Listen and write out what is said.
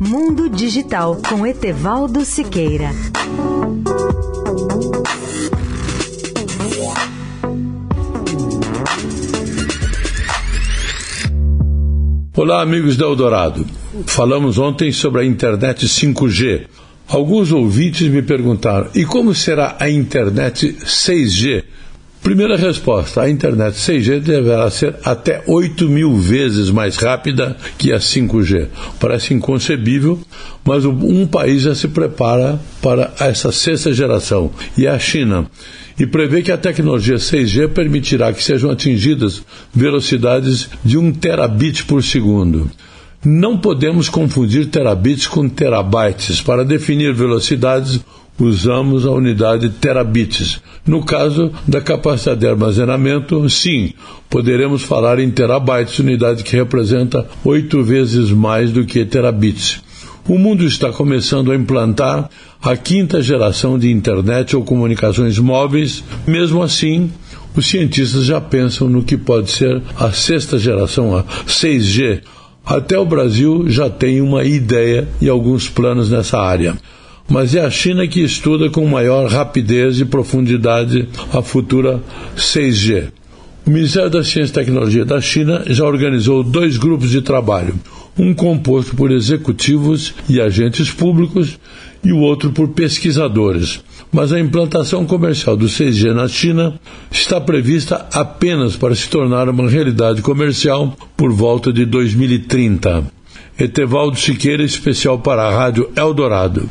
Mundo Digital com Etevaldo Siqueira. Olá, amigos da Eldorado. Falamos ontem sobre a internet 5G. Alguns ouvintes me perguntaram: e como será a internet 6G? Primeira resposta: a internet 6G deverá ser até 8 mil vezes mais rápida que a 5G. Parece inconcebível, mas um país já se prepara para essa sexta geração, e é a China. E prevê que a tecnologia 6G permitirá que sejam atingidas velocidades de 1 terabit por segundo. Não podemos confundir terabits com terabytes. Para definir velocidades, usamos a unidade terabits. No caso da capacidade de armazenamento, sim, poderemos falar em terabytes, unidade que representa oito vezes mais do que terabits. O mundo está começando a implantar a quinta geração de internet ou comunicações móveis. Mesmo assim, os cientistas já pensam no que pode ser a sexta geração, a 6G. Até o Brasil já tem uma ideia e alguns planos nessa área mas é a China que estuda com maior rapidez e profundidade a futura 6G. O Ministério da Ciência e Tecnologia da China já organizou dois grupos de trabalho, um composto por executivos e agentes públicos e o outro por pesquisadores. Mas a implantação comercial do 6G na China está prevista apenas para se tornar uma realidade comercial por volta de 2030. Etevaldo Siqueira, especial para a Rádio Eldorado.